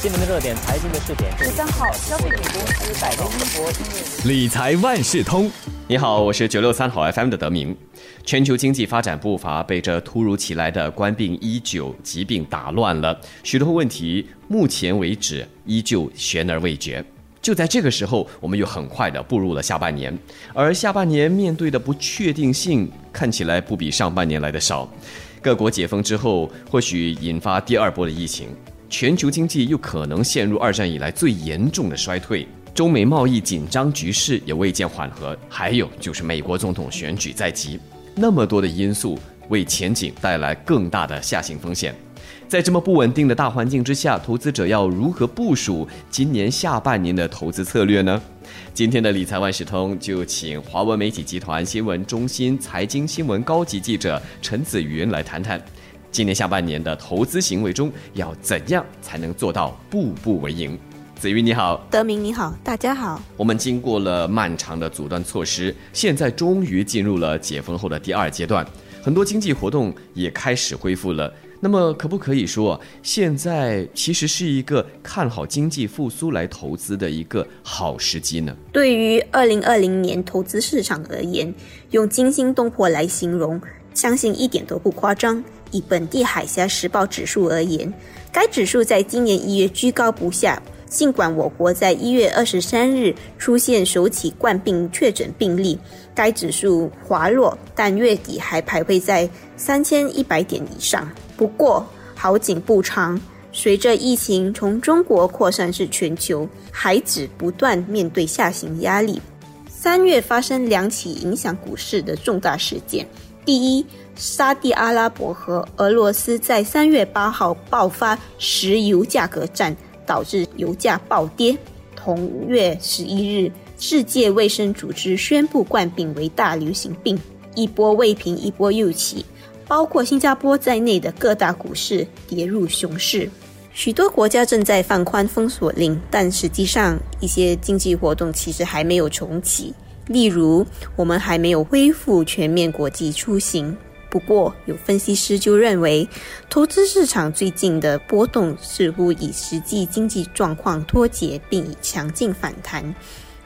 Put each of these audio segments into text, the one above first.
新闻的热点，财经的试点。十三号，消费品公司百威英博理财万事通。你好，我是九六三好 FM 的德明。全球经济发展步伐被这突如其来的冠病一九疾病打乱了，许多问题目前为止依旧悬而未决。就在这个时候，我们又很快的步入了下半年，而下半年面对的不确定性看起来不比上半年来的少。各国解封之后，或许引发第二波的疫情。全球经济又可能陷入二战以来最严重的衰退，中美贸易紧张局势也未见缓和，还有就是美国总统选举在即，那么多的因素为前景带来更大的下行风险。在这么不稳定的大环境之下，投资者要如何部署今年下半年的投资策略呢？今天的理财万事通就请华文媒体集团新闻中心财经新闻高级记者陈子云来谈谈。今年下半年的投资行为中，要怎样才能做到步步为营？子瑜你好，德明你好，大家好。我们经过了漫长的阻断措施，现在终于进入了解封后的第二阶段，很多经济活动也开始恢复了。那么，可不可以说，现在其实是一个看好经济复苏来投资的一个好时机呢？对于二零二零年投资市场而言，用惊心动魄来形容，相信一点都不夸张。以本地海峡时报指数而言，该指数在今年一月居高不下。尽管我国在一月二十三日出现首起冠病确诊病例，该指数滑落，但月底还排位在三千一百点以上。不过好景不长，随着疫情从中国扩散至全球，海指不断面对下行压力。三月发生两起影响股市的重大事件。第一，沙地阿拉伯和俄罗斯在三月八号爆发石油价格战，导致油价暴跌。同月十一日，世界卫生组织宣布冠病为大流行病，一波未平一波又起，包括新加坡在内的各大股市跌入熊市。许多国家正在放宽封锁令，但实际上一些经济活动其实还没有重启。例如，我们还没有恢复全面国际出行。不过，有分析师就认为，投资市场最近的波动似乎与实际经济状况脱节，并已强劲反弹。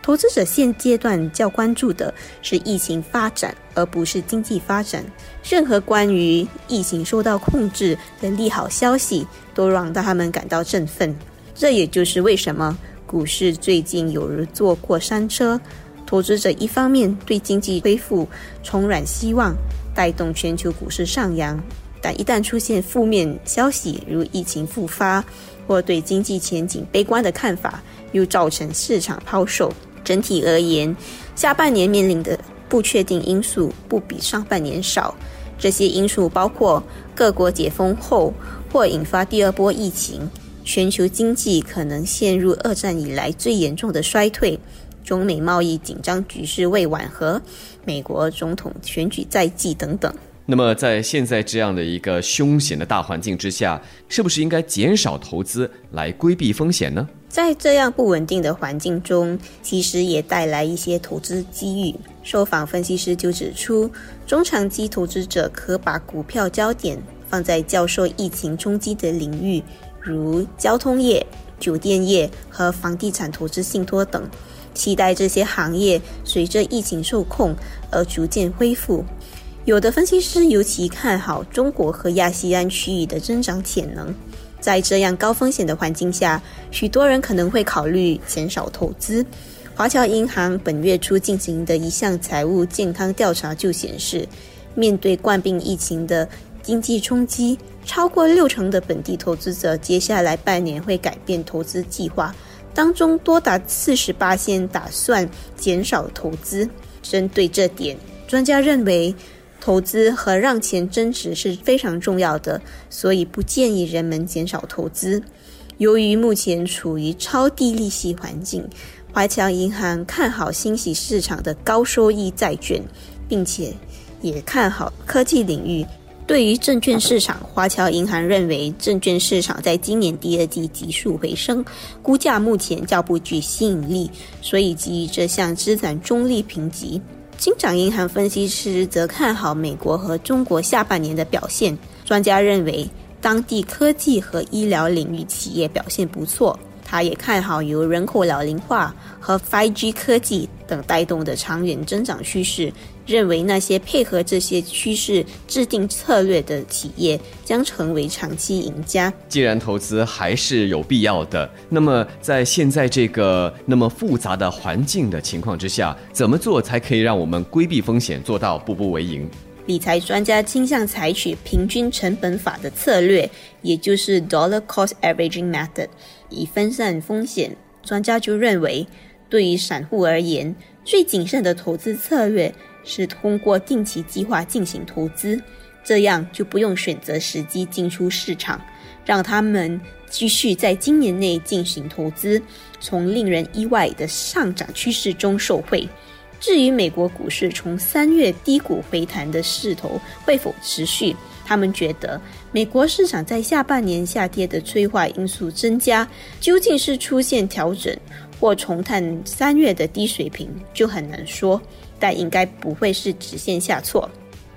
投资者现阶段较关注的是疫情发展，而不是经济发展。任何关于疫情受到控制的利好消息，都让他们感到振奋。这也就是为什么股市最近有如坐过山车。投资者一方面对经济恢复充满希望，带动全球股市上扬；但一旦出现负面消息，如疫情复发或对经济前景悲观的看法，又造成市场抛售。整体而言，下半年面临的不确定因素不比上半年少。这些因素包括各国解封后或引发第二波疫情，全球经济可能陷入二战以来最严重的衰退。中美贸易紧张局势未缓和，美国总统选举在即等等。那么，在现在这样的一个凶险的大环境之下，是不是应该减少投资来规避风险呢？在这样不稳定的环境中，其实也带来一些投资机遇。受访分析师就指出，中长期投资者可把股票焦点放在较受疫情冲击的领域，如交通业、酒店业和房地产投资信托等。期待这些行业随着疫情受控而逐渐恢复。有的分析师尤其看好中国和亚细安区域的增长潜能。在这样高风险的环境下，许多人可能会考虑减少投资。华侨银行本月初进行的一项财务健康调查就显示，面对冠病疫情的经济冲击，超过六成的本地投资者接下来半年会改变投资计划。当中多达四十八先打算减少投资。针对这点，专家认为，投资和让钱增值是非常重要的，所以不建议人们减少投资。由于目前处于超低利息环境，华强银行看好新兴市场的高收益债券，并且也看好科技领域。对于证券市场，华侨银行认为证券市场在今年第二季急速回升，估价目前较不具吸引力，所以给予这项资产中立评级。金长银行分析师则看好美国和中国下半年的表现。专家认为，当地科技和医疗领域企业表现不错。他也看好由人口老龄化和 5G 科技等带动的长远增长趋势，认为那些配合这些趋势制定策略的企业将成为长期赢家。既然投资还是有必要的，那么在现在这个 那么复杂的环境的情况之下，怎么做才可以让我们规避风险，做到步步为营？理财专家倾向采取平均成本法的策略，也就是 Dollar Cost Averaging Method，以分散风险。专家就认为，对于散户而言，最谨慎的投资策略是通过定期计划进行投资，这样就不用选择时机进出市场，让他们继续在今年内进行投资，从令人意外的上涨趋势中受惠。至于美国股市从三月低谷回弹的势头会否持续，他们觉得美国市场在下半年下跌的催化因素增加，究竟是出现调整或重探三月的低水平就很难说，但应该不会是直线下挫。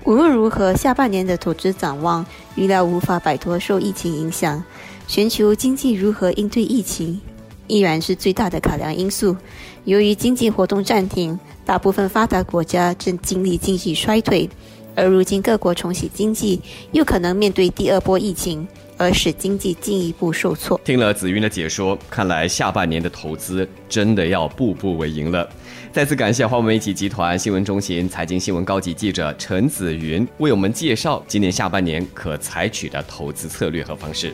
无论如何，下半年的投资展望预料无法摆脱受疫情影响，全球经济如何应对疫情依然是最大的考量因素。由于经济活动暂停。大部分发达国家正经历经济衰退，而如今各国重启经济，又可能面对第二波疫情，而使经济进一步受挫。听了紫云的解说，看来下半年的投资真的要步步为营了。再次感谢华为媒体集团新闻中心财经新闻高级记者陈紫云为我们介绍今年下半年可采取的投资策略和方式。